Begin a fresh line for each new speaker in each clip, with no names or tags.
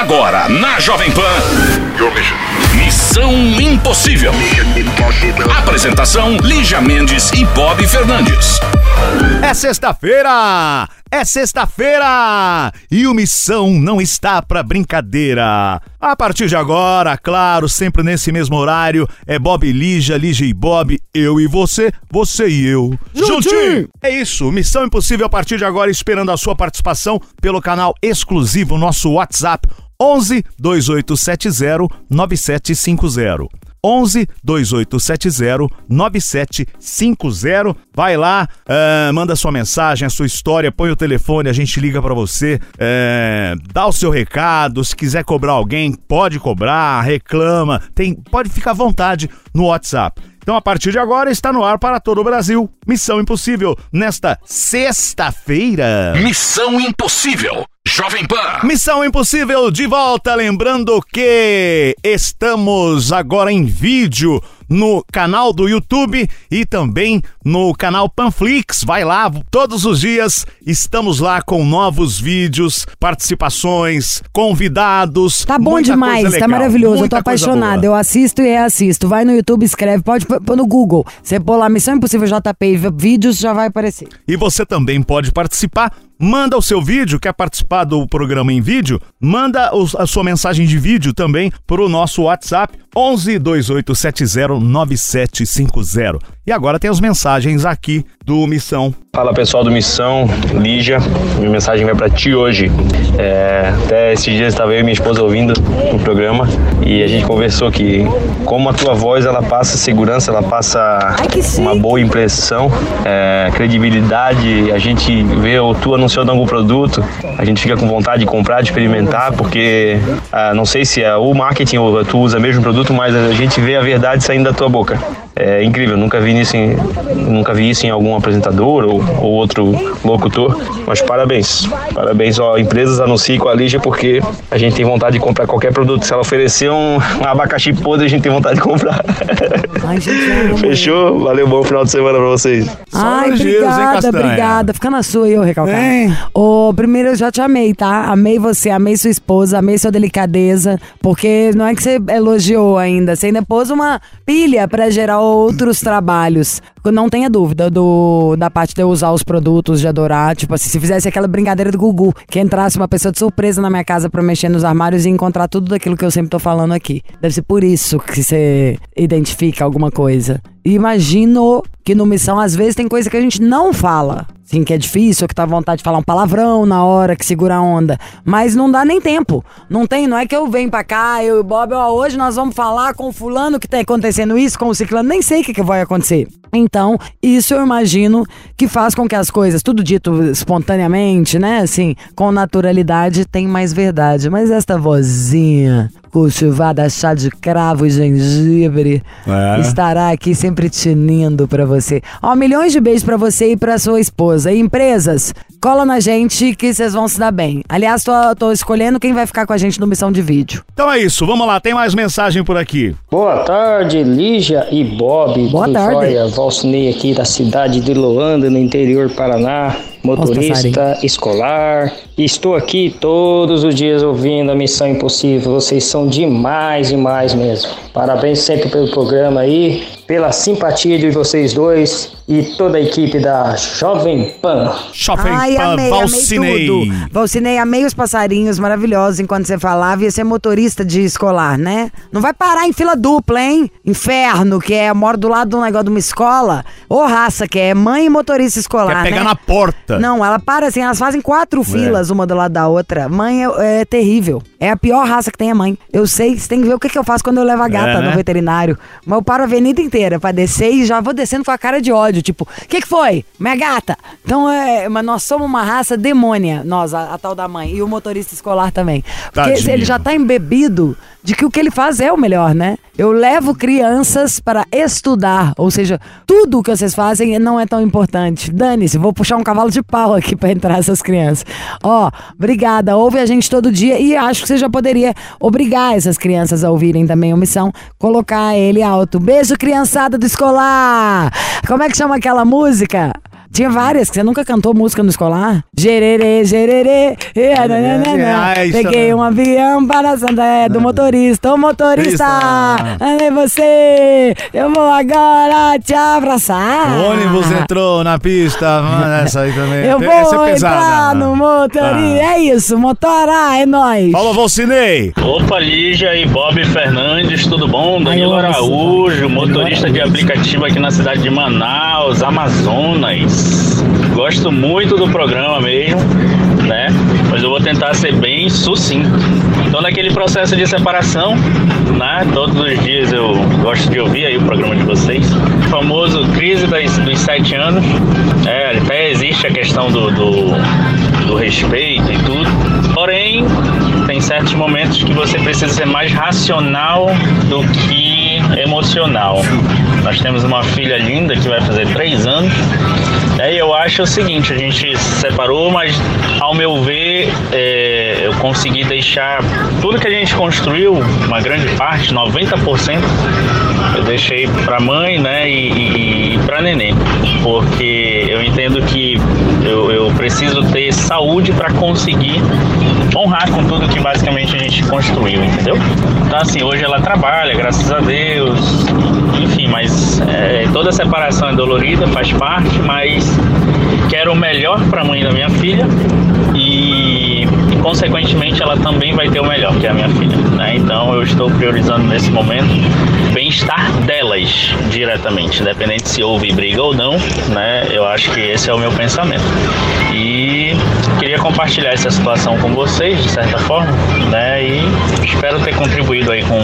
Agora, na Jovem Pan. Missão Impossível. Apresentação: Lígia Mendes e Bob Fernandes.
É sexta-feira! É sexta-feira! E o Missão não está pra brincadeira. A partir de agora, claro, sempre nesse mesmo horário, é Bob e Lígia, Lígia e Bob, eu e você, você e eu.
Juntinho!
É isso, Missão Impossível a partir de agora, esperando a sua participação pelo canal exclusivo, nosso WhatsApp 11 2870 9750. 11 2870 9750. Vai lá, é, manda sua mensagem, a sua história, põe o telefone, a gente liga pra você, é, dá o seu recado. Se quiser cobrar alguém, pode cobrar, reclama, tem, pode ficar à vontade no WhatsApp. Então, a partir de agora, está no ar para todo o Brasil. Missão Impossível, nesta sexta-feira.
Missão Impossível. Jovem Pan.
Missão Impossível de volta, lembrando que estamos agora em vídeo no canal do YouTube e também no canal Panflix. Vai lá, todos os dias estamos lá com novos vídeos, participações, convidados.
Tá bom
muita
demais,
coisa
tá maravilhoso. Eu tô apaixonada. Eu assisto e reassisto. Vai no YouTube, escreve, pode pôr no Google. Você pôr lá Missão Impossível JP e vídeos, já vai aparecer.
E você também pode participar. Manda o seu vídeo, quer participar do programa em vídeo? Manda a sua mensagem de vídeo também para o nosso WhatsApp 11 2870 9750. E agora tem as mensagens aqui do Missão.
Fala pessoal do Missão, Lígia, minha mensagem vai pra ti hoje. É, até esses dias estava eu e minha esposa ouvindo o programa e a gente conversou que como a tua voz ela passa segurança, ela passa uma boa impressão, é, credibilidade, a gente vê o tu anunciando algum produto, a gente fica com vontade de comprar, de experimentar, porque ah, não sei se é o marketing ou tu usa o mesmo produto, mas a gente vê a verdade saindo da tua boca. É incrível, nunca vi isso em, nunca vi isso em algum apresentador ou, ou outro locutor, mas parabéns. Parabéns, ó, empresas anunciem com a Lígia porque a gente tem vontade de comprar qualquer produto. Se ela oferecer um, um abacaxi podre, a gente tem vontade de comprar.
Ai, gente.
Fechou? Valeu, bom final de semana pra vocês.
Ai, obrigada, obrigada. Fica na sua aí, eu recalcar.
Hein?
Ô, primeiro eu já te amei, tá? Amei você, amei sua esposa, amei sua delicadeza, porque não é que você elogiou ainda, você ainda pôs uma pilha pra gerar outros trabalhos. Não tenha dúvida do, da parte de eu usar os produtos, de adorar. Tipo assim, se fizesse aquela brincadeira do Gugu, que entrasse uma pessoa de surpresa na minha casa pra mexer nos armários e encontrar tudo daquilo que eu sempre tô falando aqui. Deve ser por isso que você identifica alguma coisa. Imagino que no Missão, às vezes, tem coisa que a gente não fala. Sim, que é difícil, que tá à vontade de falar um palavrão na hora que segura a onda. Mas não dá nem tempo. Não tem, não é que eu venho pra cá, eu e o Bob, ó, hoje nós vamos falar com o fulano que tá acontecendo isso, com o ciclano, nem sei o que, que vai acontecer. Então, isso eu imagino que faz com que as coisas, tudo dito espontaneamente, né, assim, com naturalidade, tem mais verdade. Mas esta vozinha cultivada, chá de cravo e gengibre,
É.
estará aqui sempre tinindo pra você. Ó, milhões de beijos pra você e pra sua esposa. E empresas, cola na gente que vocês vão se dar bem. Aliás, tô, tô escolhendo quem vai ficar com a gente no Missão de Vídeo.
Então é isso, vamos lá, tem mais mensagem por aqui.
Boa tarde, Lígia e Bob.
Boa tarde.
jóia? Valcinei aqui da cidade de Loanda, no interior do Paraná, motorista escolar. Estou aqui todos os dias ouvindo a Missão Impossível. Vocês são demais, demais mesmo. Parabéns sempre pelo programa aí, pela simpatia de vocês dois e toda a equipe da Jovem Pan.
Shopping
Ai,
Pan
amei,
Valcinei.
amei tudo. Valcinei, amei os passarinhos maravilhosos enquanto você falava. Ia ser motorista de escolar, né? Não vai parar em fila dupla, hein? Inferno, que é, moro do lado de um negócio de uma escola. Ô raça, que é mãe e motorista escolar,
Quer pegar
né?
na porta.
Não, ela para assim, elas fazem
É.
quatro filas uma do lado da outra. Mãe é, é terrível. É a pior raça que tem a mãe. Eu sei, você tem que ver o que, que eu faço quando eu levo a gata
É, né?
no veterinário. Mas eu paro a avenida inteira pra descer e já vou descendo com a cara de ódio. Tipo, o que, que foi? Minha gata. Então, é, mas nós somos uma raça demônia, nós, a, a tal da mãe. E o motorista escolar também. Porque
Tadinho.
ele já tá embebido de que o que ele faz é o melhor, né? Eu levo crianças para estudar, ou seja, tudo o que vocês fazem não é tão importante. Dane-se, vou puxar um cavalo de pau aqui para entrar essas crianças. Ó, obrigada, ouve a gente todo dia e acho que você já poderia obrigar essas crianças a ouvirem também o Missão, colocar ele alto. Beijo, criançada do escolar! Como é que chama aquela música? Tinha várias, que você nunca cantou música no escolar? Gererê, gererê. é, nananana.
Ah, isso
Peguei
é-
um avião para Santé do motorista. Ô motorista, é você. Eu vou agora te abraçar.
O ônibus entrou na pista, mano, essa aí também.
Eu
essa
vou
é pesada.
entrar no motorista. É isso, motora, é nóis.
Fala, Valcinei.
Opa, Lígia e Bob Fernandes, tudo bom? Danilo Araújo, motorista de aplicativo aqui na cidade de Manaus, Amazonas. Gosto muito do programa mesmo, né? Mas eu vou tentar ser bem sucinto. Então, naquele processo de separação, né? Todos os dias eu gosto de ouvir aí o programa de vocês. O famoso crise das- dos sete anos. É, até existe a questão do, do, do respeito e tudo. Porém, tem certos momentos que você precisa ser mais racional do que emocional. Nós temos uma filha linda que vai fazer três anos. E eu acho o seguinte, a gente se separou, mas ao meu ver, é, eu consegui deixar tudo que a gente construiu, uma grande parte, 90%, eu deixei para mãe, né, e, e para neném, porque eu entendo que eu, eu preciso ter saúde para conseguir honrar com tudo que basicamente a gente construiu, entendeu? Então assim, hoje ela trabalha, graças a Deus, enfim, mas é, toda separação é dolorida, faz parte, mas quero o melhor para a mãe da minha filha e, consequentemente ela também vai ter o melhor, que é a minha filha. Né? Então eu estou priorizando nesse momento o bem-estar delas diretamente, independente se houve briga ou não, né? Eu acho que esse é o meu pensamento. E queria compartilhar essa situação com vocês, de certa forma, né? E espero ter contribuído aí com,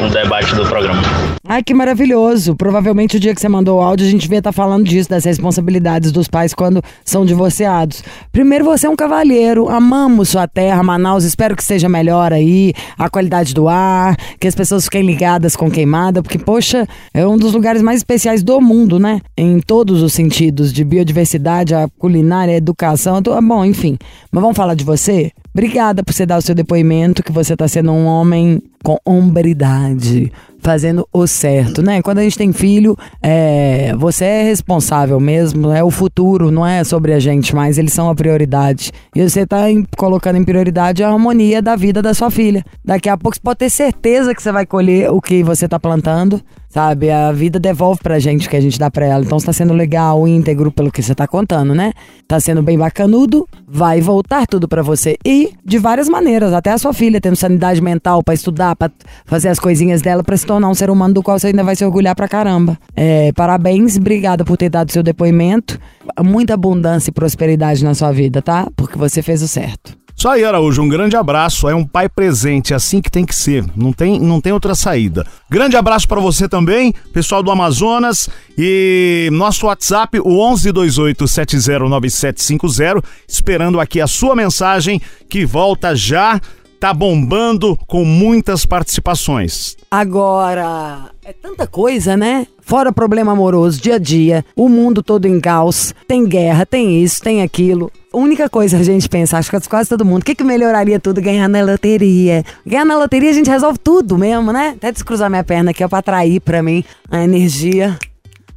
com o debate do programa.
Ai, que maravilhoso. Provavelmente o dia que você mandou o áudio, a gente devia estar falando disso, das responsabilidades dos pais quando são divorciados. Primeiro, você é um cavalheiro, amamos sua terra, Manaus, espero que seja melhor aí, a qualidade do ar, que as pessoas fiquem ligadas com queimada, porque, poxa, é um dos lugares mais especiais do mundo, né? Em todos os sentidos, de biodiversidade, a culinária, a educação, to- bom, enfim. Mas vamos falar de você? Obrigada por você dar o seu depoimento, que você está sendo um homem com hombridade, fazendo o certo, né? Quando a gente tem filho, é, você é responsável mesmo, é o futuro, não é sobre a gente, mas eles são a prioridade. E você tá em- colocando em prioridade a harmonia da vida da sua filha. Daqui a pouco você pode ter certeza que você vai colher o que você tá plantando. Sabe, a vida devolve pra gente o que a gente dá pra ela. Então, se tá sendo legal, íntegro, pelo que você tá contando, né? Tá sendo bem bacanudo, vai voltar tudo pra você. E de várias maneiras, até a sua filha tendo sanidade mental pra estudar, pra fazer as coisinhas dela, pra se tornar um ser humano do qual você ainda vai se orgulhar pra caramba. É, parabéns, obrigada por ter dado seu depoimento. Muita abundância e prosperidade na sua vida, tá? Porque você fez o certo.
Isso aí, Araújo, um grande abraço. É um pai presente, é assim que tem que ser. Não tem, não tem outra saída. Grande abraço pra você também, pessoal do Amazonas. E nosso WhatsApp, o 1128709750, esperando aqui a sua mensagem que volta já. Tá bombando com muitas participações.
Agora, é tanta coisa, né? Fora problema amoroso, dia a dia, o mundo todo em caos, tem guerra, tem isso, tem aquilo. A única coisa a gente pensa, acho que quase todo mundo, o que, que melhoraria tudo? Ganhar na loteria. Ganhar na loteria a gente resolve tudo mesmo, né? Até descruzar minha perna aqui, ó, pra atrair pra mim a energia,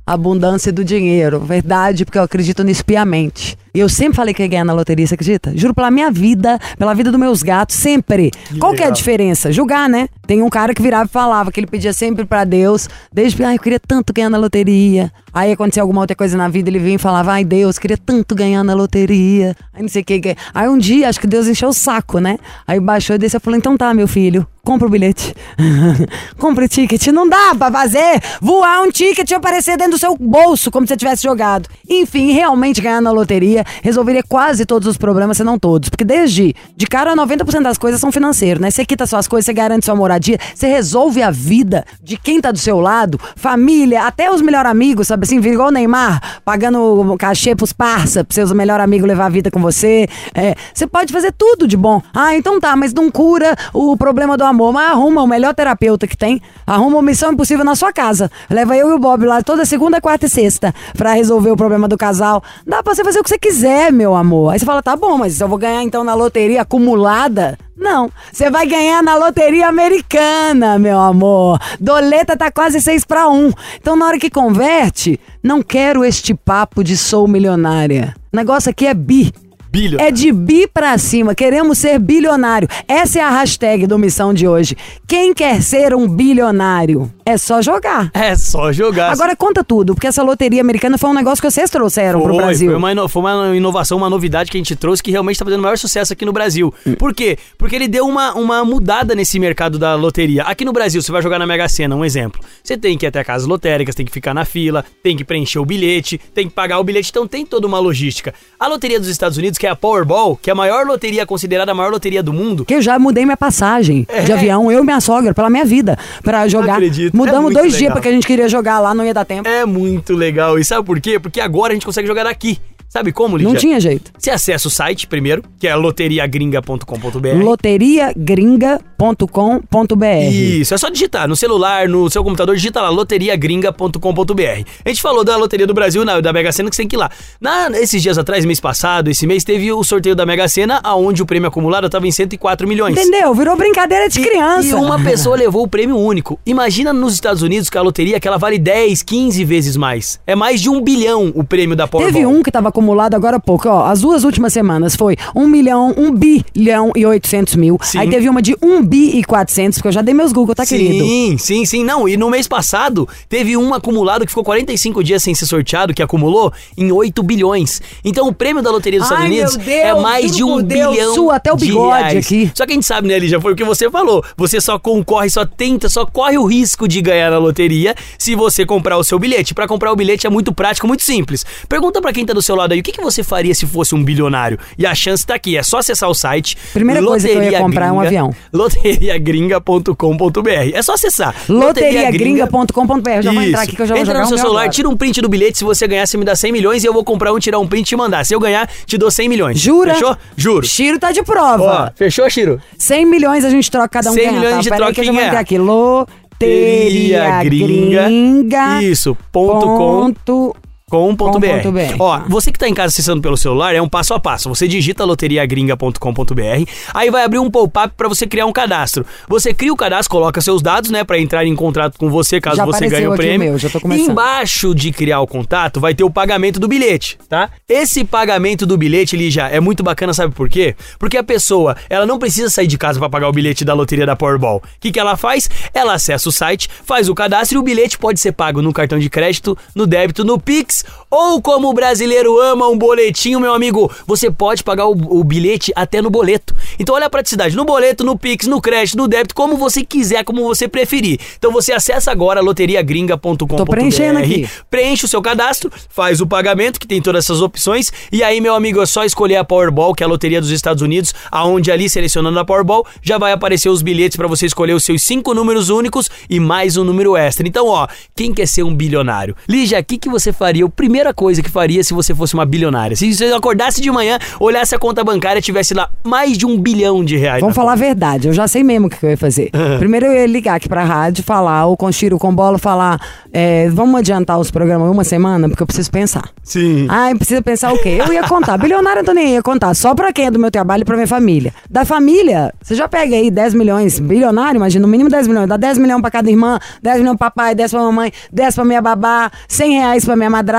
abundância do dinheiro. Verdade, porque eu acredito nisso piamente. E eu sempre falei que ia ganhar na loteria, você acredita? Juro pela minha vida, pela vida dos meus gatos, sempre. Qual que é a diferença? Julgar, né? Tem um cara que virava e falava que ele pedia sempre pra Deus, desde, ai, eu queria tanto ganhar na loteria. Aí acontecia alguma outra coisa na vida, ele vinha e falava, ai, Deus, queria tanto ganhar na loteria. Aí não sei o que. Aí um dia, acho que Deus encheu o saco, né? Aí baixou e desceu e falou, então tá, meu filho, compra o bilhete. compra o ticket. Não dá pra fazer voar um ticket e aparecer dentro do seu bolso, como se você tivesse jogado. Enfim, realmente ganhar na loteria resolveria quase todos os problemas, se não todos. Porque desde, de cara, 90% das coisas são financeiras, né? Você quita suas coisas, você garante sua moradia, você resolve a vida de quem tá do seu lado, família, até os melhores amigos, sabe assim? Vira igual o Neymar, pagando cachê pros parça, pra seus melhores amigos levar a vida com você. É, você pode fazer tudo de bom. Ah, então tá, mas não cura o problema do amor. Mas arruma melhor terapeuta que tem. Arruma uma missão impossível na sua casa. Leva eu e o Bob lá toda segunda, quarta e sexta pra resolver o problema do casal. Dá pra você fazer o que você quiser, meu amor. Aí você fala, tá bom, mas eu vou ganhar então na loteria acumulada? Não, você vai ganhar na loteria americana, meu amor. Doleta tá quase 6 para 1. Então, na hora que converte, não quero este papo de sou milionária. O negócio aqui é bi.
Bilionário.
É de bi pra cima. Queremos ser bilionário. Essa é a hashtag do Missão de hoje. Quem quer ser um bilionário? É só jogar.
É só jogar.
Agora conta tudo, porque essa loteria americana foi um negócio que vocês trouxeram pro
Foi,
Brasil.
Foi uma, foi uma inovação, uma novidade que a gente trouxe que realmente tá fazendo o maior sucesso aqui no Brasil. Por quê? Porque ele deu uma, uma mudada nesse mercado da loteria. Aqui no Brasil, você vai jogar na Mega Sena, um exemplo. Você tem que ir até casas lotéricas, tem que ficar na fila, tem que preencher o bilhete, tem que pagar o bilhete, então tem toda uma logística. A loteria dos Estados Unidos, que é a Powerball, que é a maior loteria, considerada a maior loteria do mundo,
Que eu já mudei minha passagem de avião, eu e minha sogra, pela minha vida, pra jogar.
É. acredito. É
Mudamos
muito
dois dias
legal.
porque a gente queria jogar lá, não ia dar tempo.
é muito legal. E sabe por quê? Porque agora a gente consegue jogar aqui. Sabe como, Lídia?
Não tinha jeito.
Você acessa o site primeiro, que é loteriagringa.com.br.
Loteriagringa.com.br.
Isso, é só digitar no celular, no seu computador, digita lá loteriagringa.com.br. A gente falou da Loteria do Brasil, na- da Mega Sena, que você tem que ir lá. Na, esses dias atrás, mês passado, esse mês, teve o sorteio da Mega Sena, aonde o prêmio acumulado estava em 104 milhões.
Entendeu? Virou brincadeira de
E-
criança.
E uma pessoa levou o prêmio único. Imagina nos Estados Unidos que a loteria que ela vale 10, 15 vezes mais. É mais de um bilhão o prêmio da Powerball.
Teve um que tava acumulado agora há pouco, ó. As duas últimas semanas foi 1 milhão, 1 bilhão e 800 mil.
Sim.
Aí teve uma de 1 bi e 400, porque eu já dei meus Google, tá, querido?
Sim, sim, sim. Não, e no mês passado teve um acumulado que ficou 45 dias sem ser sorteado, que acumulou em 8 bilhões. Então o prêmio da Loteria dos
Ai,
Estados Unidos
meu Deus,
é mais de
juro
um
por Deus,
bilhão
sua até o
de
bigode
reais.
aqui.
Só que a gente sabe, né, Lígia, foi o que você falou. Você só concorre, só tenta, só corre o risco de ganhar na loteria se você comprar o seu bilhete. Pra comprar o bilhete é muito prático, muito simples. Pergunta pra quem tá do seu lado aí, o que, que você faria se fosse um bilionário? E a chance tá aqui, é só acessar o site.
Primeira coisa que eu ia comprar é um avião.
Loteriagringa.com.br. É só acessar.
Loteriagringa.com.br. Já vou entrar aqui que eu já vou
Entra
jogar
no seu celular,
agora.
tira um print do bilhete. Se você ganhar, você me dá 100 milhões e eu vou comprar um, tirar um print e te mandar. Se eu ganhar, te dou 100 milhões.
Jura?
Fechou? Juro.
Chiro tá de
Ó,
prova.
fechou, Chiro?
100 milhões a gente troca cada um
100
ganha,
milhões
tá?
de troca
que eu já
quem
vou
ganhar.
entrar aqui. Loteria gringa.
Isso, ponto com.
ponto
Com.br.
Com.br.
Ó, você que tá em casa acessando pelo celular, é um passo a passo. Você digita loteriagringa.com.br, aí vai abrir um pop-up pra você criar um cadastro. Você cria o cadastro, coloca seus dados, né, Pra entrar em contrato com você, caso
Já
você ganhe o prêmio.
meu, já tô começando.
Embaixo de criar o contato vai ter o pagamento do bilhete, tá? Esse pagamento do bilhete, Lígia, é muito bacana, sabe por quê? Porque a pessoa, ela não precisa sair de casa pra pagar o bilhete da loteria da Powerball. O que, que ela faz? Ela acessa o site, faz o cadastro e o bilhete pode ser pago no cartão de crédito, no débito, no Pix ou como o brasileiro ama um boletinho, meu amigo, você pode pagar o, o bilhete até no boleto. Então olha a praticidade, no boleto, no Pix, no crédito, no débito, como você quiser, como você preferir. Então você acessa agora loteriagringa.com.br
Tô preenchendo aqui.
preenche o seu cadastro, faz o pagamento, que tem todas essas opções, e aí, meu amigo, é só escolher a Powerball, que é a loteria dos Estados Unidos, aonde ali, selecionando a Powerball, já vai aparecer os bilhetes para você escolher os seus cinco números únicos e mais um número extra. Então, ó, quem quer ser um bilionário? Lígia, o que, que você faria? Primeira coisa que faria se você fosse uma bilionária? Se você acordasse de manhã, olhasse a conta bancária e tivesse lá mais de um bilhão de reais.
Vamos falar a verdade, eu já sei mesmo o que eu ia fazer. Primeiro eu ia ligar aqui pra rádio, falar, ou com Chiro, com Bola, falar, é, vamos adiantar os programas uma semana, porque eu preciso pensar.
Sim.
Ah, precisa pensar o quê? Eu ia contar. Bilionário eu nem ia contar. Só pra quem é do meu trabalho e pra minha família. Da família, você já pega aí 10 milhões. Bilionário, imagina, no mínimo 10 milhões. Dá 10 milhões pra cada irmã, 10 milhões pro papai, 10 pra mamãe, 10 pra minha babá, 100 reais pra minha madrasta,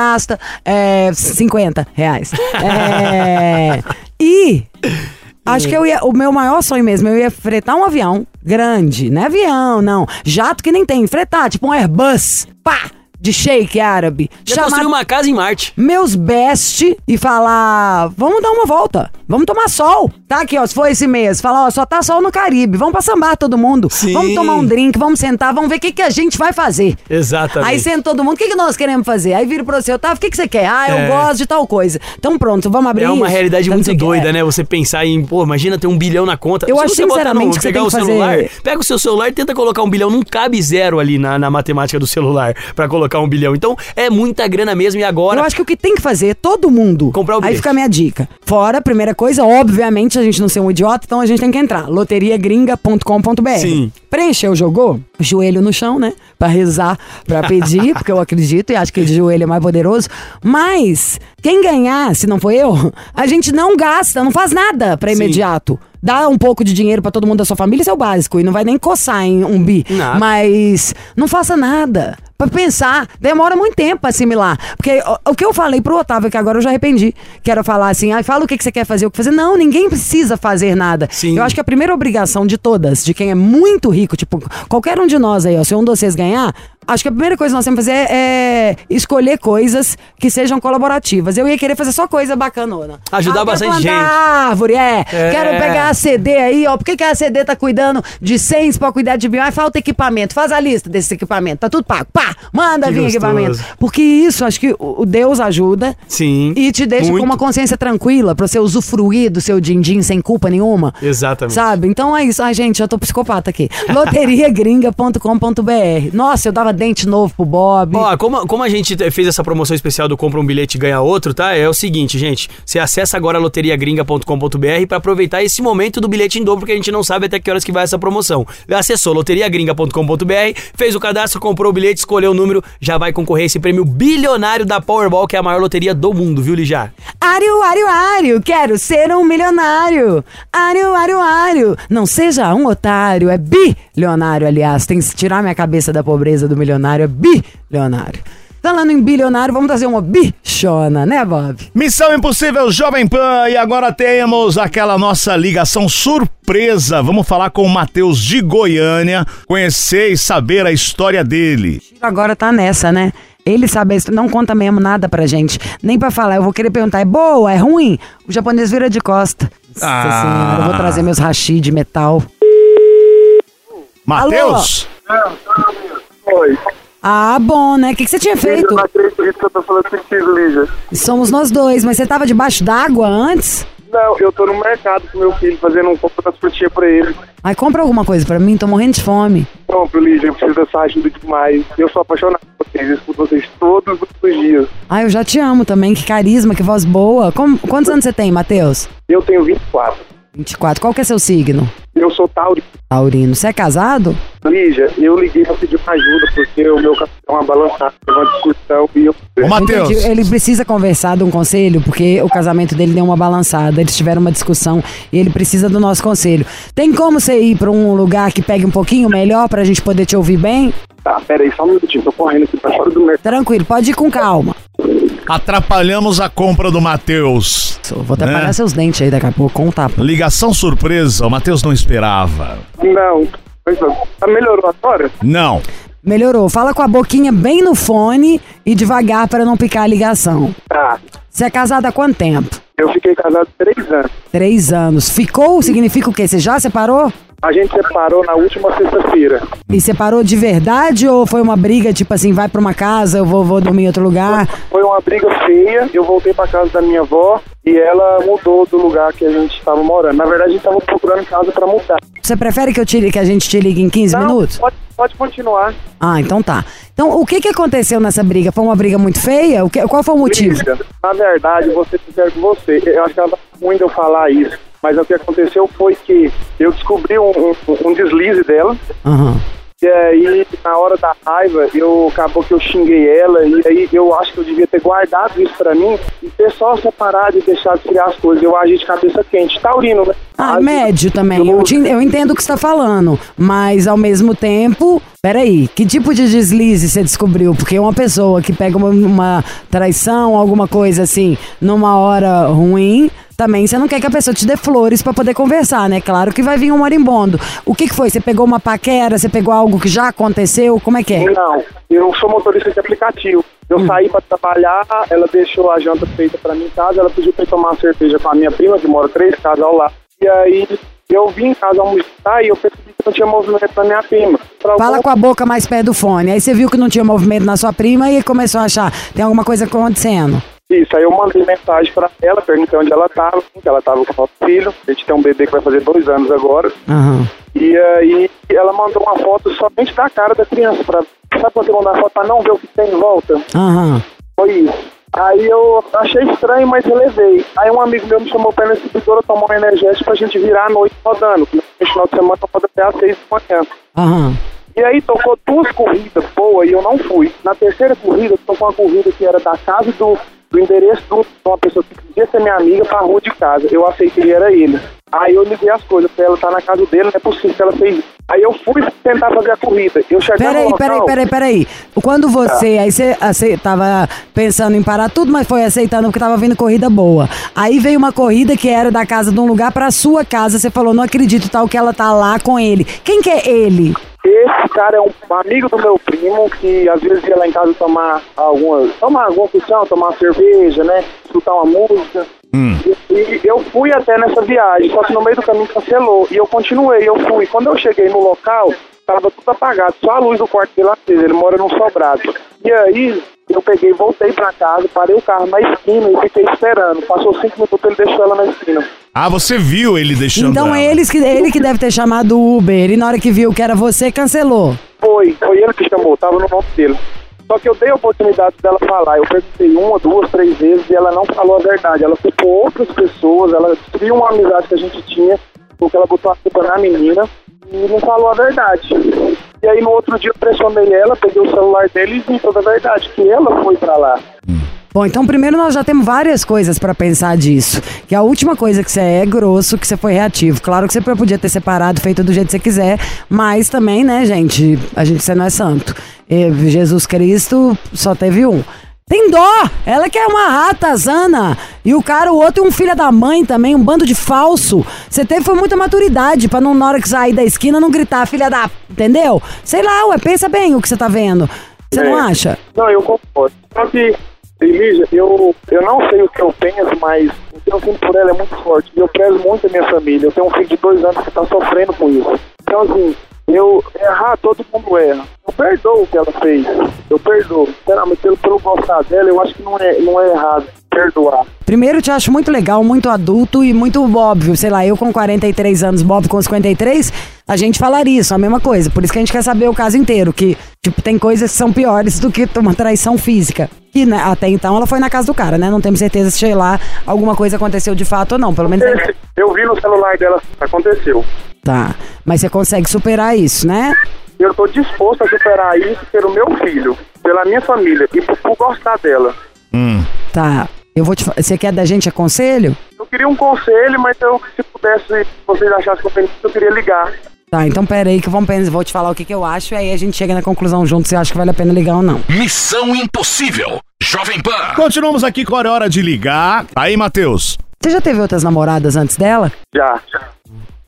é, 50 reais. É, e Acho que eu ia. O meu maior sonho mesmo, eu ia fretar um avião grande. Não é avião, não. Jato que nem tem. Fretar, tipo um Airbus. Pá! De shake árabe.
Já construiu uma casa em Marte.
meus best e falar: vamos dar uma volta, vamos tomar sol. Tá aqui, ó, se for esse mês, falar, ó, só tá sol no Caribe, vamos pra sambar todo mundo.
Sim.
Vamos tomar um drink, vamos sentar, vamos ver o que, que a gente vai fazer.
Exatamente.
Aí senta todo mundo, o que, que nós queremos fazer? Aí vira pra você, Otávio, o que, que você quer? Ah, eu
É.
gosto de tal coisa. Então pronto, vamos abrir
É uma
isso?
realidade
Então,
muito doida,
É.
né? Você pensar em, pô, imagina ter um bilhão na conta.
Eu
Se
acho
você
sinceramente
no-
que você
pegar
tem
o
fazer-
celular, pega o seu celular e tenta colocar um bilhão, não cabe zero ali na, na matemática do celular pra colocar um bilhão. Então, é muita grana mesmo e agora
Eu acho que o que tem que fazer, todo mundo.
Comprar o
Aí fica a minha dica. Fora, primeira coisa, obviamente, a gente não ser um idiota, então a gente tem que entrar. loteriagringa.com.br.
Sim.
Preencheu, jogou, joelho no chão, né? Pra rezar, pra pedir, porque eu acredito e acho que o joelho é mais poderoso. Mas, quem ganhar, se não for eu, a gente não gasta, não faz nada pra
Sim.
Dá um pouco de dinheiro pra todo mundo da sua família, isso é o básico. E não vai nem coçar em um bi.
Nada.
Mas não faça nada. Pra pensar, demora muito tempo pra assimilar. Porque o, o que eu falei pro Otávio, que agora eu já arrependi, que era falar assim, ah, fala o que, que você quer fazer, o que fazer. Não, ninguém precisa fazer nada.
Sim.
Eu acho que a primeira obrigação de todas, de quem é muito rico, tipo, qualquer um de nós aí, ó, se um de vocês ganhar, acho que a primeira coisa que nós temos que fazer é, é escolher coisas que sejam colaborativas. Eu ia querer fazer só coisa bacanona.
Ajudar
ah,
bastante gente.
árvore, é.
É.
Quero pegar a CD aí, ó. Por que, que a CD tá cuidando de 100 pra cuidar de mil? Aí falta equipamento. Faz a lista desse equipamento. Tá tudo pago. Pá, manda
Que
vir
gostoso.
equipamento. Porque isso, acho que o o Deus ajuda.
Sim.
E te deixa
muito.
com uma consciência tranquila pra você usufruir do seu din-din sem culpa nenhuma.
Exatamente.
Sabe? Então é isso. Ai, gente, eu tô psicopata aqui. Loteriagringa.com.br. Nossa, eu dava dente novo pro Bob.
Ó, como, como a gente te- fez essa promoção especial do compra um bilhete e ganha outro, tá? É o seguinte, gente. Você acessa agora loteriagringa.com.br pra aproveitar esse momento do bilhete em dobro, porque a gente não sabe até que horas que vai essa promoção. Acessou loteriagringa.com.br, fez o cadastro, comprou o bilhete, escolheu o número, já vai concorrer a esse prêmio bilionário da Powerball, que é a maior loteria do mundo, viu, Lijar?
Ário, ário, ário, quero ser um milionário. Ário, ário, ário, não seja um otário, é bilionário, aliás. Tem que tirar minha cabeça da pobreza do milionário, é bilionário. Falando em bilionário, vamos trazer uma bichona, né, Bob?
Missão Impossível Jovem Pan e agora temos aquela nossa ligação surpresa. Vamos falar com o Matheus de Goiânia, conhecer e saber a história dele.
Agora tá nessa, né? Ele sabe, a histó- não conta mesmo nada pra gente. Nem pra falar, eu vou querer perguntar, é boa, é ruim? O japonês vira de costa. Nossa
Ah.
senhora, eu vou trazer meus hashi de metal.
Matheus?
Oi.
Ah, bom, né? O que, que você tinha feito?
Eu não acredito que eu tô falando contigo, Lígia.
Somos nós dois, mas você tava debaixo d'água antes?
Não, eu tô no mercado com meu filho fazendo um compra das frutinhas pra ele.
Aí compra alguma coisa pra mim, tô morrendo de fome.
Compro, Lígia, eu preciso dessa ajuda demais. Eu sou apaixonado por vocês, eu escuto vocês todos os dias.
Ah, eu já te amo também, que carisma, que voz boa. Como- quantos anos você tem, Matheus?
Eu tenho 24.
24. Qual que é seu signo?
Eu sou Tauri.
Taurino. Você é casado?
Lígia, eu liguei pra pedir uma ajuda porque o meu capitão é uma balançada, teve uma discussão e eu...
Ô, Matheus.
Entendi. Ele precisa conversar de um conselho, porque o casamento dele deu uma balançada. Eles tiveram uma discussão e ele precisa do nosso conselho. Tem como você ir pra um lugar que pegue um pouquinho melhor pra gente poder te ouvir bem?
Tá, pera aí, só um minutinho, tô correndo aqui pra fora do mercado.
Tranquilo, pode ir com calma.
Atrapalhamos a compra do Matheus.
Vou até
Né?
parar seus dentes aí daqui a pouco com um tapa.
Ligação surpresa, o Matheus não esperava.
Não. Tá melhorou agora?
Não.
Melhorou. Fala com a boquinha bem no fone e devagar para não picar a ligação.
Tá.
Você é casado há quanto tempo?
Eu fiquei casado há três anos.
Três anos. Ficou significa o quê? Você já separou?
A gente separou na última sexta-feira.
E separou de verdade ou foi uma briga tipo assim, vai pra uma casa, eu vou, vou dormir em outro lugar?
Foi uma briga feia. Eu voltei pra casa da minha avó e ela mudou do lugar que a gente estava morando. Na verdade, a gente estava procurando casa pra mudar.
Você prefere que, eu te, que a gente te ligue em 15
Não,
minutos?
Pode, pode continuar.
Ah, então tá. Então, o que que aconteceu nessa briga? Foi uma briga muito feia? O que, qual foi o motivo?
Lígia, na verdade, ser sincero com você. Eu acho que ela tá ruim de eu falar isso. Mas o que aconteceu foi que eu descobri um, um- um deslize dela.
Aham.
E aí, na hora da raiva, eu acabou que eu xinguei ela. E aí, eu acho que eu devia ter guardado isso pra mim e ter só separado e deixado criar as coisas. Eu agi de cabeça quente. Taurino, né?
Ah, médio também. Eu, te- eu entendo o que você tá falando. Mas, ao mesmo tempo... Peraí, que tipo de deslize você descobriu? Porque uma pessoa que pega uma, uma traição, alguma coisa assim, numa hora ruim... Também você não quer que a pessoa te dê flores pra poder conversar, né? Claro que vai vir um marimbondo. O que, que foi? Você pegou uma paquera? Você pegou algo que já aconteceu? Como é que é?
Não, eu sou motorista de aplicativo. Eu saí pra trabalhar, ela deixou a janta feita pra mim em casa, ela pediu eu tomar uma cerveja com a minha prima, que mora três casas ao lado. E aí eu vim em casa almoçar e eu percebi que não tinha movimento na minha prima. Pra
Fala
algum-
com a boca mais perto do fone. Aí você viu que não tinha movimento na sua prima e começou a achar, tem alguma coisa acontecendo.
Isso, aí eu mandei mensagem pra ela, perguntei onde ela tava, que ela tava com o nosso filho. A gente tem um bebê que vai fazer dois anos agora.
Aham.
E aí ela mandou uma foto somente da cara da criança, pra, sabe quando você mandar foto pra não ver o que tem em volta?
Aham.
Foi isso. Aí eu achei estranho, mas relevei. Aí um amigo meu me chamou pra ir na distribuidora tomar um energético pra gente virar a noite rodando. No final de semana roda até às seis da manhã.
Aham.
E aí tocou duas corridas boas e eu não fui. Na terceira corrida, tocou uma corrida que era da casa do, do endereço de uma pessoa que podia ser minha amiga pra rua de casa. Eu aceitei, era ele. Aí eu liguei as coisas pra ela, tá na casa dele, não é possível que ela fez. Aí eu fui tentar fazer a corrida. Eu cheguei no
Peraí,
local,
peraí, peraí, peraí. Quando você, aí você ace- tava pensando em parar tudo, mas foi aceitando porque tava vindo corrida boa. Aí veio uma corrida que era da casa de um lugar pra sua casa. Você falou, não acredito tal que ela tá lá com ele. Quem que é ele?
Esse cara é um amigo do meu primo que às vezes ia lá em casa tomar alguma. tomar alguma questão, tomar uma cerveja, né? Escutar uma música. E, e eu fui até nessa viagem, só que no meio do caminho cancelou. E eu continuei, eu fui. Quando eu cheguei no local, tava tudo apagado, só a luz do quarto dele acesa, ele mora num sobrado. E aí eu peguei, voltei pra casa, parei o carro na esquina e fiquei esperando. Passou cinco minutos, ele deixou ela na esquina.
Ah, você viu ele deixando
Então
ela.
é eles que, ele que deve ter chamado o Uber. E na hora que viu que era você, cancelou.
Foi, foi ele que chamou, tava no nome dele. Só que eu dei a oportunidade dela falar. Eu perguntei uma, duas, três vezes e ela não falou a verdade. Ela culpou outras pessoas, ela destruiu uma amizade que a gente tinha, porque ela botou a culpa na menina e não falou a verdade. E aí no outro dia eu pressionei ela, peguei o celular dele e vi toda a verdade, que ela foi pra lá.
Bom, então primeiro nós já temos várias coisas pra pensar disso. Que a última coisa que você é é grosso, que você foi reativo. Claro que você podia ter separado, feito do jeito que você quiser, mas também, né, gente, a gente você não é santo. E Jesus Cristo só teve um. Tem dó! Ela que é uma rata, Zana. E o cara, o outro, é um filho da mãe também, um bando de falso. Você teve foi muita maturidade pra não, na hora que sair da esquina, não gritar, filha da. Entendeu? Sei lá, ué, pensa bem o que você tá vendo. Você não
É.
acha?
Não, eu concordo. Só que, Elisa, eu, eu não sei o que eu penso, mas o que eu sinto por ela é muito forte. E eu prezo muito a minha família. Eu tenho um filho de dois anos que está sofrendo com isso. Então, assim, eu errar, todo mundo erra. Eu perdoo o que ela fez. Eu perdoo. Sinceramente, pelo, pelo gostar dela, eu acho que não é, não é errado perdoar.
Primeiro, eu te acho muito legal, muito adulto e muito óbvio. Sei lá, eu com 43 anos, Bob com 53, a gente falaria isso, a mesma coisa. Por isso que a gente quer saber o caso inteiro. Que, tipo, tem coisas que são piores do que uma traição física. E né, até então ela foi na casa do cara, né? Não temos certeza se lá alguma coisa aconteceu de fato ou não. Pelo menos. é-
Eu vi no celular dela, aconteceu.
Tá. Mas você consegue superar isso, né?
Eu estou disposto a superar isso pelo meu filho, pela minha família e por, por gostar dela.
Tá. Eu vou te Você quer da gente aconselho?
Eu queria um conselho, mas eu, se pudesse, se vocês achassem conveniente, eu queria ligar.
Tá, então pera aí que vamos pensar, vou te falar o que, que eu acho e aí a gente chega na conclusão junto se acha que vale a pena ligar ou não.
Missão Impossível. Jovem Pan.
Continuamos aqui com a hora de ligar. Aí, Matheus.
Você já teve outras namoradas antes dela?
Já.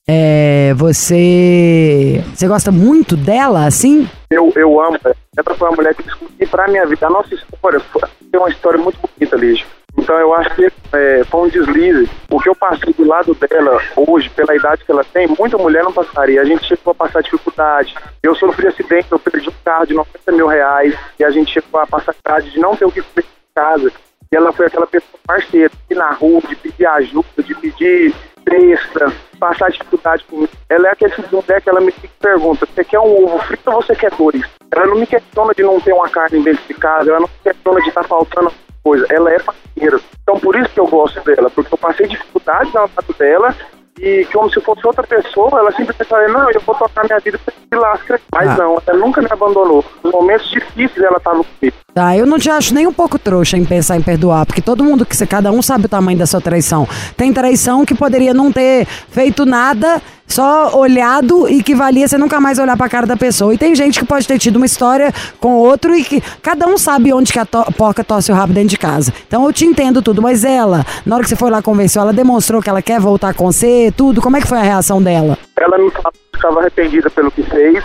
É. Você. Você gosta muito dela, assim?
Eu, eu amo. ela. Foi uma mulher que discuti pra minha vida. A nossa história foi tem uma história muito bonita, Lígia. Então eu acho que é, foi um deslize. O que eu passei do lado dela hoje, pela idade que ela tem, muita mulher não passaria. A gente chegou a passar dificuldade. Eu sofri acidente, eu perdi um carro de 90 mil reais e a gente chegou a passar dificuldade de não ter o que comer em casa. E ela foi aquela pessoa parceira, de ir na rua, de pedir ajuda, de pedir cesta, passar dificuldade comigo. Ela é aquele tipo mulher que ela me pergunta, você quer um ovo frito ou você quer dois? Ela não me questiona de não ter uma carne dentro de casa, ela não me questiona de estar faltando coisa. Ela é parceira. Então por isso que eu gosto dela, porque eu passei dificuldades ao lado dela e como se fosse outra pessoa, ela simplesmente fala, não, eu vou tocar minha vida pra se lasca. Mas
Ah.
não, ela nunca me abandonou. Nos momentos difíceis ela estava comigo.
Tá, eu não te acho nem um pouco trouxa em pensar em perdoar, porque todo mundo que você, cada um sabe o tamanho da sua traição. Tem traição que poderia não ter feito nada, só olhado e que valia você nunca mais olhar pra cara da pessoa. E tem gente que pode ter tido uma história com outro e que cada um sabe onde que a to- porca tosse o rabo dentro de casa. Então eu te entendo tudo, mas ela, na hora que você foi lá convenceu, ela demonstrou que ela quer voltar com você, tudo. Como é que foi a reação dela?
Ela que estava arrependida pelo que fez.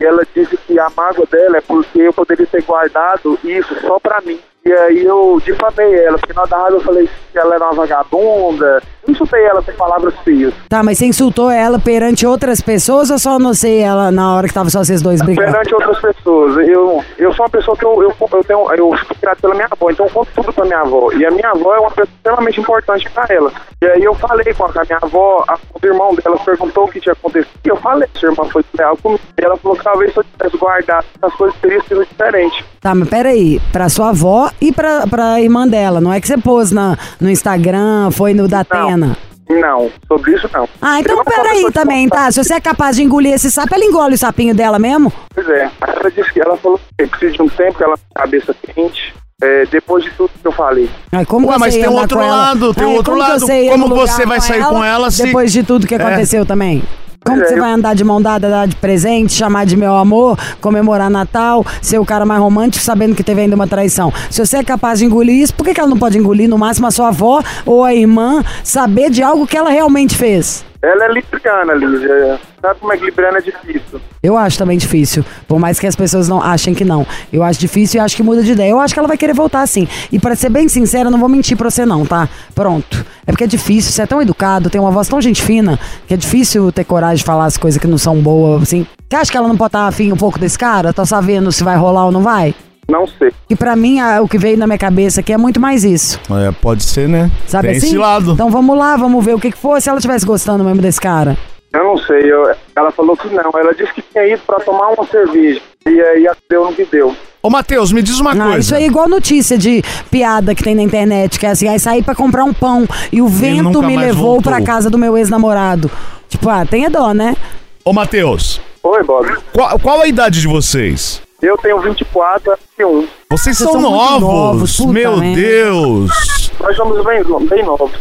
Ela disse que a mágoa dela é porque eu poderia ter guardado isso só pra mim. E aí eu difamei ela, porque na da rádio eu falei que ela era uma vagabunda, Eu insultei ela com palavras feias.
Tá, mas você insultou ela perante outras pessoas ou só não sei ela na hora que tava só vocês dois brigando?
Perante outras pessoas. Eu, eu sou uma pessoa que eu, eu, eu tenho. Eu fui criado pela minha avó, então eu conto tudo pra minha avó. E a minha avó é uma pessoa extremamente importante pra ela. E aí eu falei com a, minha avó, a, o irmão dela perguntou o que tinha acontecido. E eu falei, sua irmã foi leal comigo. E ela falou que talvez se eu tivesse guardado essas coisas teria sido diferente.
Tá, mas peraí, pra sua avó e pra, pra irmã dela, não é que você pôs na, no Instagram, foi no Datena?
Não, sobre isso não.
Ah, então peraí também, tá? Se você é capaz de engolir esse sapo, ela engole o sapinho dela mesmo?
Pois é. Ela disse que ela falou que precisa de um tempo, que ela com a cabeça quente. É, depois de tudo que eu falei.
Ai, como
Ué,
você
mas tem outro
com ela?
lado, tem
Ai,
outro
como
lado. Como você vai sair com ela se-
Depois de tudo que
É.
aconteceu também? Como
é,
você
eu-
vai andar de mão dada, dar de presente, chamar de meu amor, comemorar Natal, ser o cara mais romântico, sabendo que teve ainda uma traição? Se você é capaz de engolir isso, por que, que ela não pode engolir, no máximo, a sua avó ou a irmã, saber de algo que ela realmente fez?
Ela é libriana, Lígia. Sabe como é que libriana é difícil?
Eu acho também difícil, por mais que as pessoas não achem que não. Eu acho difícil e acho que muda de ideia. Eu acho que ela vai querer voltar sim. E pra ser bem sincera, não vou mentir pra você não, tá? Pronto. É porque é difícil, você é tão educado, tem uma voz tão gente fina, que é difícil ter coragem de falar as coisas que não são boas, assim. Você acha que ela não pode estar afim um pouco desse cara? Tá sabendo se vai rolar ou não vai?
Não sei.
E pra mim, a- o que veio na minha cabeça aqui é muito mais isso.
É, pode ser, né?
Sabe
tem
assim?
esse lado.
Então vamos lá, vamos ver o que, que foi. Se ela estivesse gostando mesmo desse cara.
Eu não sei. eu- ela falou que não. Ela disse que tinha ido pra tomar uma cerveja. E aí a deu no que deu.
Ô, Matheus, me diz uma
Ah,
coisa.
isso aí é igual notícia de piada que tem na internet, que é assim, aí saí pra comprar um pão e o vento me levou
voltou.
pra casa do meu ex-namorado. Tipo, ah, tenha dó, né?
Ô, Matheus,
Oi, Bob.
qual, qual a idade de vocês?
Eu tenho 24 e 1.
Vocês,
Vocês
são,
são
novos.
novos,
Meu
merda.
Deus.
Nós somos bem, bem novos.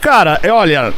Cara, é, olha,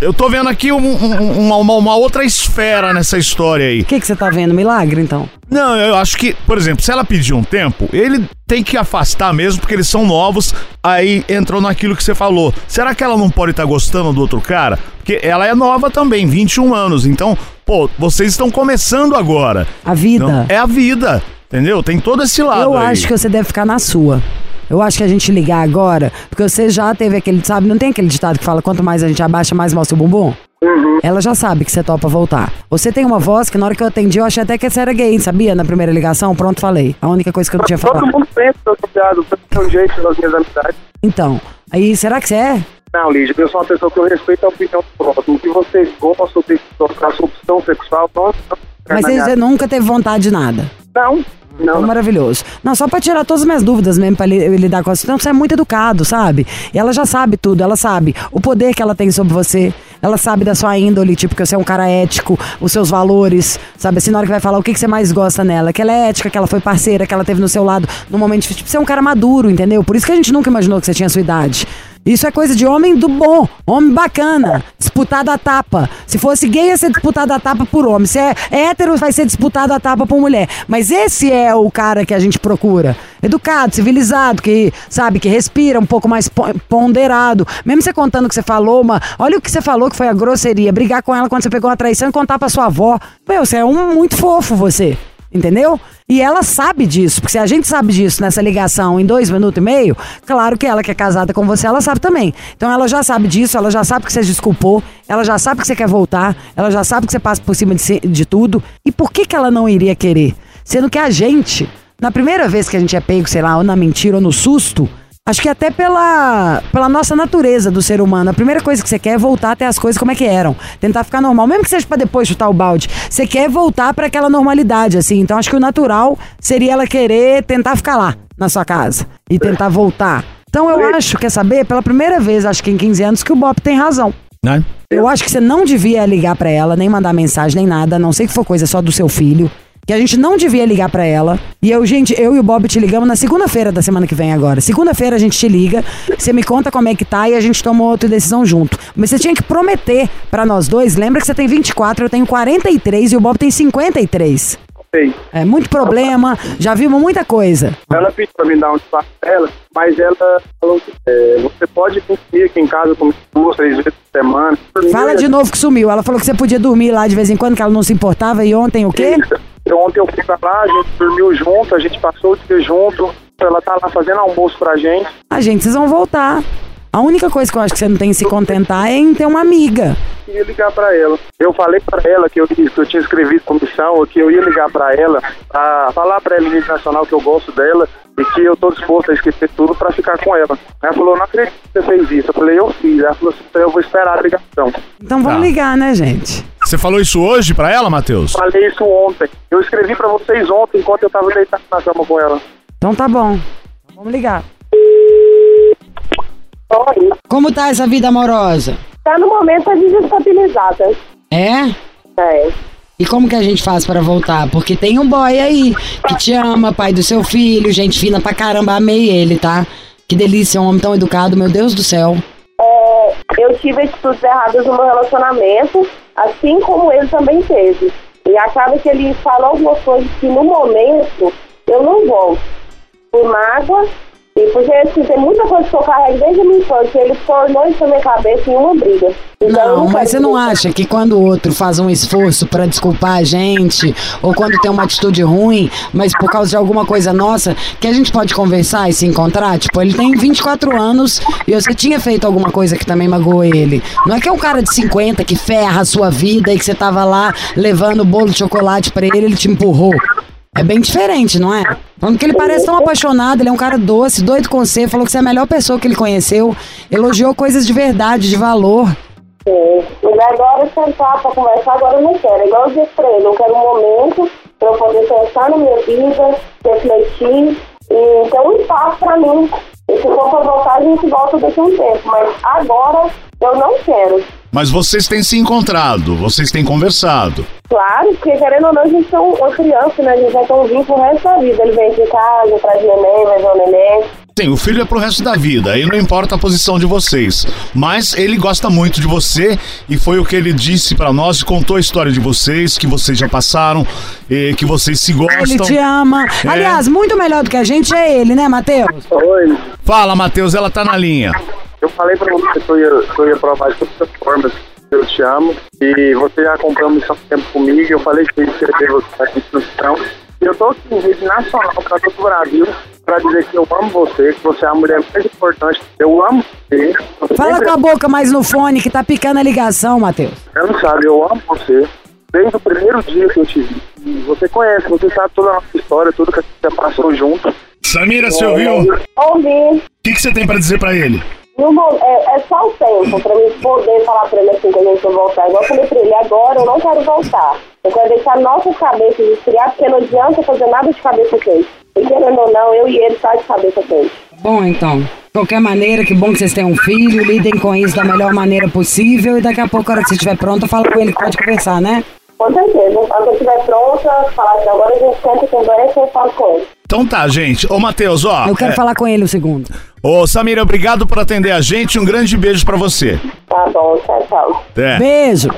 eu tô vendo aqui um- um- uma, uma- uma outra esfera nessa história aí.
O que que você tá vendo? Milagre, então?
Não, eu acho que, por exemplo, se ela pedir um tempo, ele tem que afastar mesmo, porque eles são novos, aí entrou naquilo que você falou. Será que ela não pode estar gostando do outro cara? Porque ela é nova também, 21 anos, então, pô, vocês estão começando agora.
A vida.
Não, é a vida, entendeu? Tem todo esse lado
Eu
aí.
acho que você deve ficar na sua. Eu acho que a gente ligar agora, porque você já teve aquele, sabe, não tem aquele ditado que fala quanto mais a gente abaixa, mais mostra o bumbum? Ela já sabe que você topa voltar. Você tem uma voz que na hora que eu atendi, eu achei até que você era gay, sabia? Na primeira ligação, pronto, falei. A única coisa que eu não tinha
Todo
falado.
mundo pensa que eu sou piado, eu um jeito das minhas amizades.
Então, aí, será que você é?
Não, Lígia, eu sou uma pessoa que eu respeito a opinião do próximo. O que vocês gostam de tocar sua opção sexual, não
Mas você nunca teve vontade de nada.
Não, não.
maravilhoso. Não, só pra tirar todas as minhas dúvidas mesmo, pra li- lidar com a situação. Você é muito educado, sabe? E ela já sabe tudo, ela sabe o poder que ela tem sobre você. Ela sabe da sua índole, tipo, que você é um cara ético, os seus valores, sabe? Assim, na hora que vai falar o que, que você mais gosta nela, que ela é ética, que ela foi parceira, que ela teve no seu lado no momento difícil. Tipo, você é um cara maduro, entendeu? Por isso que a gente nunca imaginou que você tinha a sua idade. Isso é coisa de homem do bom, homem bacana, disputado a tapa. Se fosse gay, ia ser disputado a tapa por homem. Se é hétero, vai ser disputado a tapa por mulher. Mas esse é o cara que a gente procura. Educado, civilizado, que, sabe, que respira um pouco mais po- ponderado. Mesmo você contando o que você falou, uma, olha o que você falou que foi a grosseria. Brigar com ela quando você pegou uma traição e contar pra sua avó. Meu, você é um muito fofo, você. Entendeu? E ela sabe disso, porque se a gente sabe disso nessa ligação em dois minutos e meio, claro que ela que é casada com você, ela sabe também. Então ela já sabe disso, ela já sabe que você desculpou, ela já sabe que você quer voltar, ela já sabe que você passa por cima de, de tudo. E por que, que ela não iria querer? Sendo que a gente, na primeira vez que a gente é pego, sei lá, ou na mentira ou no susto, Acho que até pela, pela nossa natureza do ser humano. A primeira coisa que você quer é voltar até as coisas como é que eram. Tentar ficar normal. Mesmo que seja pra depois chutar o balde. Você quer voltar pra aquela normalidade, assim. Então acho que o natural seria ela querer tentar ficar lá, na sua casa. E tentar voltar. Então eu acho, quer saber? Pela primeira vez, acho que em 15 anos, que o Bop tem razão.
Né?
Eu acho que você não devia ligar pra ela, nem mandar mensagem, nem nada, a não sei que for coisa só do seu filho. Que a gente não devia ligar pra ela. E eu, gente, eu e o Bob te ligamos na segunda-feira da semana que vem agora. Segunda-feira a gente te liga, você me conta como é que tá e a gente toma outra decisão junto. Mas você tinha que prometer pra nós dois. Lembra que você tem 24, eu tenho 43 e o Bob tem 53.
Sei.
É muito problema, já vimos muita coisa.
Ela pediu pra me dar um espaço dela, mas ela falou que é, você pode dormir aqui em casa comigo duas, três vezes por semana.
Fala de novo que sumiu. Ela falou que você podia dormir lá de vez em quando, que ela não se importava. E ontem o quê?
Eu, ontem eu fui pra lá, a gente dormiu junto, a gente passou o dia junto. Ela tá lá fazendo almoço pra gente.
A gente, vocês vão voltar. A única coisa que eu acho que você não tem que se contentar é em ter uma amiga.
Eu ia ligar pra ela. Eu falei pra ela que eu, que eu tinha escrevido comissão, que eu ia ligar pra ela, pra falar pra ela em nível nacional que eu gosto dela e que eu tô disposto a esquecer tudo pra ficar com ela. Ela falou, não acredito que você fez isso. Eu falei, eu fiz. Ela falou assim, então eu vou esperar a ligação.
Então vamos
Tá.
ligar, né, gente?
Você falou isso hoje pra ela, Matheus?
Falei isso ontem. Eu escrevi pra vocês ontem enquanto eu tava deitado na cama com ela.
Então tá bom. Vamos ligar. Como tá essa vida amorosa?
Tá no momento desestabilizada.
É?
É.
E como que a gente faz pra voltar? Porque tem um boy aí que te ama, pai do seu filho, gente fina pra caramba, amei ele, tá? Que delícia, um homem tão educado, meu Deus do céu.
É, eu tive atitudes erradas no meu relacionamento, assim como ele também teve. E acaba que ele fala algumas coisas que no momento eu não volto. Por mágoa, e porque assim, tem muita coisa que eu carrego desde a minha infância, ele tornou isso na minha cabeça em uma briga. Então,
Não, mas você não acha que quando o outro faz um esforço pra desculpar a gente, ou quando tem uma atitude ruim, mas por causa de alguma coisa nossa, que a gente pode conversar e se encontrar? Tipo, ele tem 24 anos e você tinha feito alguma coisa que também magoou ele. Não é que é um cara de 50 que ferra a sua vida e que você tava lá levando bolo de chocolate pra ele, ele te empurrou. É bem diferente, não é? Falando que ele parece tão apaixonado, ele é um cara doce, doido com você, falou que você é a melhor pessoa que ele conheceu, elogiou coisas de verdade, de valor.
Sim. Mas agora sentar pra conversar, agora eu não quero. É igual eu disse pra ele, eu quero um momento pra eu poder pensar na minha vida, refletir e ter um espaço pra mim. E se for pra voltar, a gente volta daqui a um tempo. Mas agora eu não quero.
Mas vocês têm se encontrado, vocês têm conversado.
Claro, porque querendo ou não, a gente é uma criança, né? A gente vai ter um vínculo pro resto da vida. Ele vem aqui em casa, traz neném, vai ver o neném.
Sim, o filho é pro resto da vida, aí não importa a posição de vocês. Mas ele gosta muito de você e foi o que ele disse pra nós, contou a história de vocês, que vocês já passaram, e que vocês se
Ele
gostam.
te ama.
É.
Aliás, muito melhor do que a gente é ele, né, Matheus?
Oi.
Fala, Matheus, ela tá na linha.
Eu falei pra você que eu ia, que eu ia provar de todas as formas que eu te amo. E você já comprou uma missão tempo comigo. Eu falei que eu ia escrever você aqui na missão. E eu tô aqui em rede nacional pra todo o Brasil pra dizer que eu amo você, que você é a mulher mais importante. Eu amo você. Você
Fala
sempre-
com a boca mais no fone que tá picando a ligação, Matheus.
Você não sabe, eu amo você. Desde o primeiro dia que eu te vi. E Você conhece, você sabe toda a nossa história, tudo que a gente passou junto.
Samira, você ouviu? O
Ouvi.
que, que você tem pra dizer pra ele?
No mo- é, é só o tempo pra mim poder falar pra ele assim que a gente vai voltar. Igual eu falei pra ele, agora eu não quero voltar. Eu quero deixar nossas cabeças esfriar, porque não adianta fazer nada de cabeça quente. E querendo ou não, eu e ele tá de cabeça quente.
Bom, então. De qualquer maneira, que bom que vocês têm um filho, lidem com isso da melhor maneira possível e daqui a pouco, a hora que você estiver pronta, fala com ele que pode conversar, né?
Com certeza. Quando eu estiver pronta, falar assim, agora a gente senta e conversa e eu falo com ele.
Então tá, gente. Ô, Matheus, ó.
Eu quero
é,
falar com ele um segundo.
Ô, Samira, obrigado por atender a gente. Um grande beijo pra você.
Tá bom, tchau, tchau.
É.
Beijo.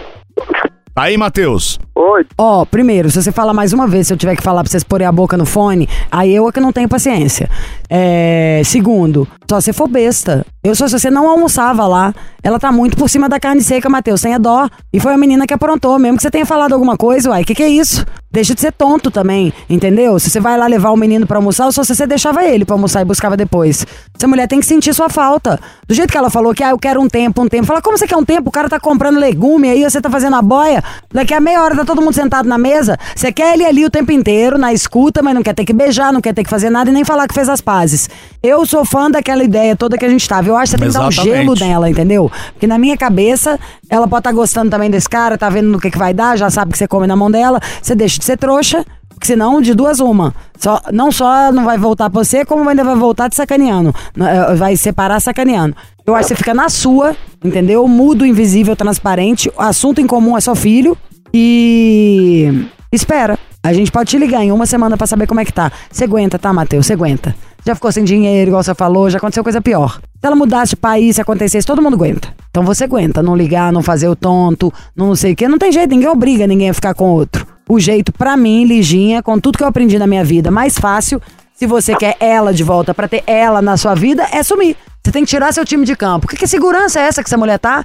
Tá aí, Matheus.
Oi.
Ó, primeiro, se você falar mais uma vez, se eu tiver que falar pra vocês porem a boca no fone, aí eu é que não tenho paciência. É, segundo, só se for besta. Eu só se você não almoçava lá. Ela tá muito por cima da carne seca, Matheus, sem a dó. E foi a menina que aprontou, mesmo que você tenha falado alguma coisa, uai, que que é isso? Deixa de ser tonto também, entendeu? Se você vai lá levar o menino pra almoçar, só se você deixava ele pra almoçar e buscava depois. Essa mulher tem que sentir sua falta. Do jeito que ela falou que, ah, eu quero um tempo, um tempo. Fala, como você quer um tempo? O cara tá comprando legume aí, você tá fazendo a boia. Daqui a meia hora tá todo mundo sentado na mesa. Você quer ele ali o tempo inteiro, na escuta, mas não quer ter que beijar, não quer ter que fazer nada e nem falar que fez as pazes. Eu sou fã daquela ideia toda que a gente tava. Eu acho que você tem que dar um gelo nela, entendeu? Porque na minha cabeça, ela pode estar gostando também desse cara, tá vendo no que, que vai dar, já sabe que você come na mão dela. Você deixa de ser trouxa. Porque senão, de duas uma. Só, não só não vai voltar pra você, como ainda vai voltar te sacaneando. Eh, Vai separar sacaneando. Eu acho que você fica na sua, entendeu? Mudo, invisível, transparente. O assunto em comum é só filho. E. Espera. A gente pode te ligar em uma semana pra saber como é que tá. Você aguenta, tá, Matheus? Você aguenta. Já ficou sem dinheiro, igual você falou, já aconteceu coisa pior. Ela mudasse de país, se acontecesse, todo mundo aguenta. Então você aguenta, não ligar, não fazer o tonto, não sei o quê. Não tem jeito, ninguém obriga ninguém a ficar com outro. O jeito, pra mim, Liginha, com tudo que eu aprendi na minha vida, mais fácil, se você quer ela de volta pra ter ela na sua vida, é sumir. Você tem que tirar seu time de campo. Que, que segurança é essa que essa mulher tá?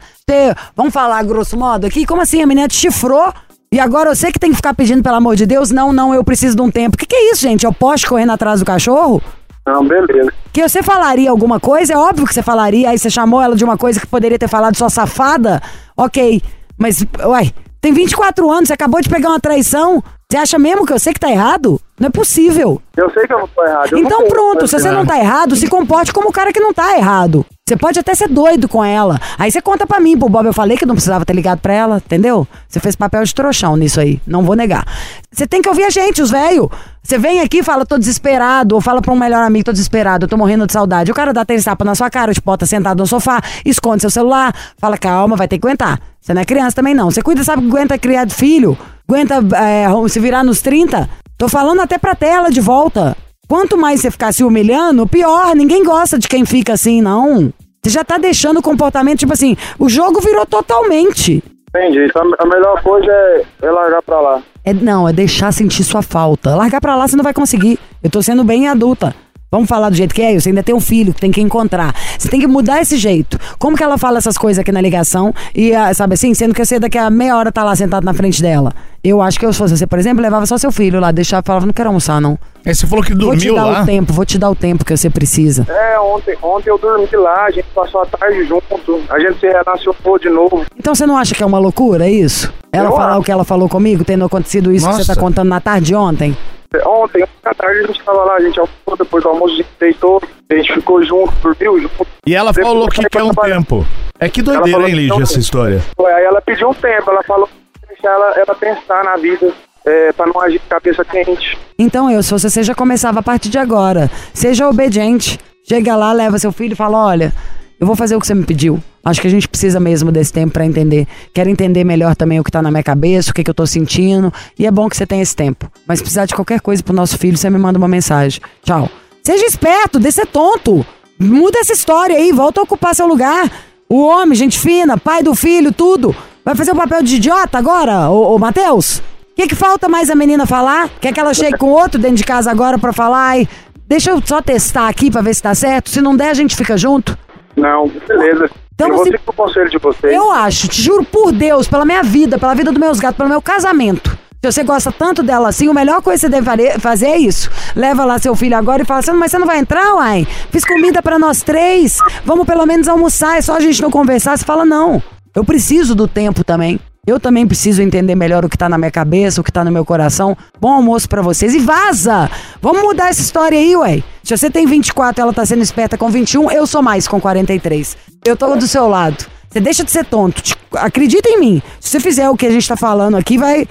Vamos falar grosso modo aqui? Como assim? A menina te chifrou e agora você que tem que ficar pedindo, pelo amor de Deus, não, não, eu preciso de um tempo. O que, que é isso, gente? É o poste correndo atrás do cachorro?
Não, beleza.
Que você falaria alguma coisa, é óbvio que você falaria, aí você chamou ela de uma coisa que poderia ter falado sua safada, ok. Mas, uai, tem 24 anos, você acabou de pegar uma traição, você acha mesmo que eu sei que tá errado? Não é possível.
Eu sei que eu não tô errado. eu não
Então pronto, se você não
errado.
tá errado, se comporte como o cara que não tá errado. Você pode até ser doido com ela. Aí você conta pra mim, pro Bob, eu falei que não precisava ter ligado pra ela, entendeu? Você fez papel de trouxão nisso aí, não vou negar. Você tem que ouvir a gente, os velhos. Você vem aqui e fala, tô desesperado, ou fala pra um melhor amigo, tô desesperado, eu tô morrendo de saudade. O cara dá três tapas na sua cara, te bota sentado no sofá, esconde seu celular, fala, calma, vai ter que aguentar. Você não é criança também não. Você cuida, sabe que aguenta criar filho, aguenta é, se virar nos 30. Tô falando até pra tela de volta. Quanto mais você ficar se humilhando, pior. Ninguém gosta de quem fica assim, não. Você já tá deixando o comportamento, tipo assim, o jogo virou totalmente.
Entendi. Então a melhor coisa é, é largar pra lá.
É, não, é deixar sentir sua falta. Largar pra lá você não vai conseguir. Eu tô sendo bem adulta. Vamos falar do jeito que é? Você ainda tem um filho que tem que encontrar. Você tem que mudar esse jeito. Como que ela fala essas coisas aqui na ligação e, ah, sabe assim, sendo que você daqui a meia hora tá lá sentado na frente dela? Eu acho que eu, se fosse você, por exemplo, levava só seu filho lá, deixava e falava, não quero almoçar, não.
Aí você falou que
Vou te
dormiu
dar
lá.
o tempo, vou te dar o tempo que você precisa.
É, ontem, ontem eu dormi lá, a gente passou a tarde junto, a gente se relacionou de novo.
Então você não acha que é uma loucura isso? Ela
Eu
falar
acho.
o que ela falou comigo, tendo acontecido isso que você tá
Nossa.
contando na tarde de ontem?
Ontem, à tarde a gente tava lá, a gente almoçou, depois do almoço a gente deitou, a gente ficou junto, dormiu junto.
E ela
Depois
falou que quer um
trabalhar.
tempo. É que doideira, hein, Lígia, essa história.
Foi, Aí ela pediu um tempo, ela falou que deixar ela, ela pensar na vida, é, pra não agir de cabeça quente.
Então eu, se você você já começava a partir de agora, seja obediente. Chega lá, leva seu filho e fala: olha, eu vou fazer o que você me pediu. Acho que a gente precisa mesmo desse tempo pra entender. Quero entender melhor também o que tá na minha cabeça, o que, que eu tô sentindo. E é bom que você tenha esse tempo. Mas se precisar de qualquer coisa pro nosso filho, você me manda uma mensagem. Tchau. Seja esperto, deixa ser tonto. Muda essa história aí, volta a ocupar seu lugar. O homem, gente fina, pai do filho, tudo. Vai fazer o papel de idiota agora, ô, ô Matheus? O que, que falta mais a menina falar? Quer que ela chegue com outro dentro de casa agora pra falar? Ai, deixa eu só testar aqui pra ver se tá certo. Se não der, a gente fica junto.
Não, beleza.
Então
eu vou seguir o conselho de vocês.
Eu acho, te juro por Deus, pela minha vida, pela vida dos meus gatos, pelo meu casamento. Se você gosta tanto dela assim, a melhor coisa que você deve fazer é isso. Leva lá seu filho agora e fala assim, mas você não vai entrar, uai? Fiz comida pra nós três. Vamos pelo menos almoçar, é só a gente não conversar. Você fala, não. Eu preciso do tempo também. Eu também preciso entender melhor o que tá na minha cabeça, o que tá no meu coração. Bom almoço pra vocês e vaza! Vamos mudar essa história aí, ué. Se você tem 24 e ela tá sendo esperta com 21, eu sou mais com 43. Eu tô do seu lado. Você deixa de ser tonto. Te- Acredita em mim. Se você fizer o que a gente tá falando aqui, vai.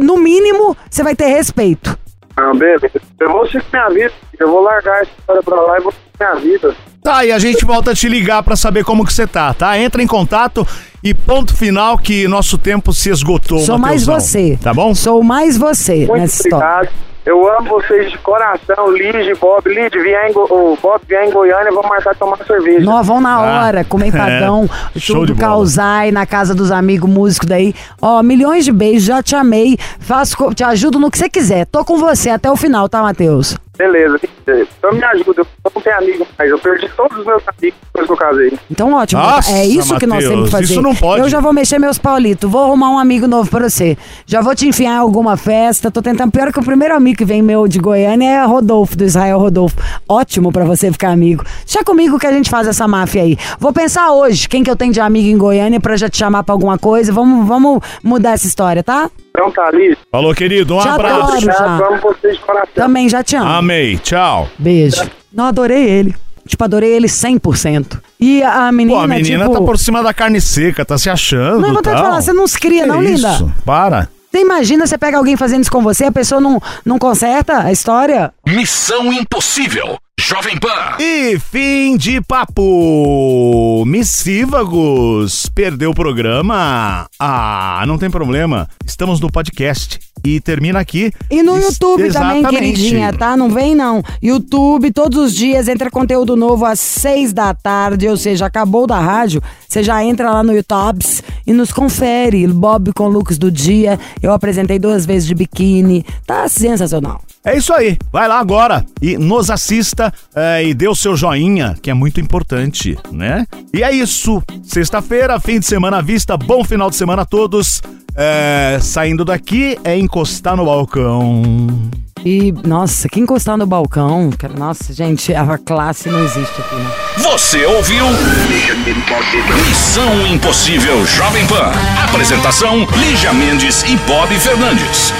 No mínimo, você vai ter respeito.
Não, beleza. Eu vou seguir minha vida. Eu vou largar essa história pra lá e vou seguir minha vida.
Tá, e a gente volta a te ligar pra saber como que você tá, tá? Entra em contato e ponto final que nosso tempo se esgotou,
Sou mais
Mateusão.
você.
Tá bom?
Sou mais você
Muito
nessa história.
Eu amo vocês de coração, Lid e Bob. Lid, vier em, Go... o Bob vier em Goiânia, vamos marcar tomar cerveja.
Nós vamos na
Ah,
hora, comer pagão,
é. Show de
tudo causar, na casa dos amigos músicos daí. Ó, milhões de beijos, já te amei. Faço, te ajudo no que você quiser. Tô com você até o final, tá, Matheus?
Beleza. Então me ajuda. Eu não tenho amigo mais. Eu perdi todos os meus amigos depois que eu casei.
Então, ótimo.
Nossa,
é isso que nós temos que fazer.
isso não pode.
Eu já vou mexer meus paulitos. Vou arrumar um amigo novo pra você. Já vou te enfiar em alguma festa. Tô tentando. Pior que o primeiro amigo que vem meu de Goiânia é Rodolfo, do Israel Rodolfo. Ótimo pra você ficar amigo. Deixa comigo que a gente faz essa máfia aí. Vou pensar hoje quem que eu tenho de amigo em Goiânia pra já te chamar pra alguma coisa. Vamos, vamos mudar essa história, tá?
Então tá, Lid.
Falou, querido, um
Te
abraço.
adoro.
Obrigado.
já.
Amo vocês de coração.
Também já te amo.
Amei, tchau.
Beijo. Não, adorei ele. Tipo, adorei ele 100%. E a menina,
Pô, a menina
tipo...
tá por cima da carne seca, tá se achando.
Não, eu vou te
tal.
falar, você não se cria,
Que
não, linda.
Isso, para.
Você imagina você pega alguém fazendo isso com você, a pessoa não, não conserta a história?
Missão Impossível. Jovem Pan.
E fim de papo. Missívagos. Perdeu o programa? Ah, não tem problema. Estamos no podcast. E termina aqui.
E no
Ex-
YouTube também,
Exatamente.
queridinha, tá? Não vem não. YouTube, todos os dias, entra conteúdo novo às seis da tarde, ou seja, acabou da rádio, você já entra lá no YouTube e nos confere. Bob com looks do dia, eu apresentei duas vezes de biquíni, tá sensacional.
É isso aí. Vai lá agora e nos assista é, e dê o seu joinha, que é muito importante, né? E é isso. Sexta-feira, fim de semana à vista. Bom final de semana a todos. É, saindo daqui é encostar no balcão.
E, nossa, que encostar no balcão, nossa, gente, a classe não existe aqui, né?
Você ouviu? Missão Impossível Jovem Pan. Apresentação: Lígia Mendes e Bob Fernandes.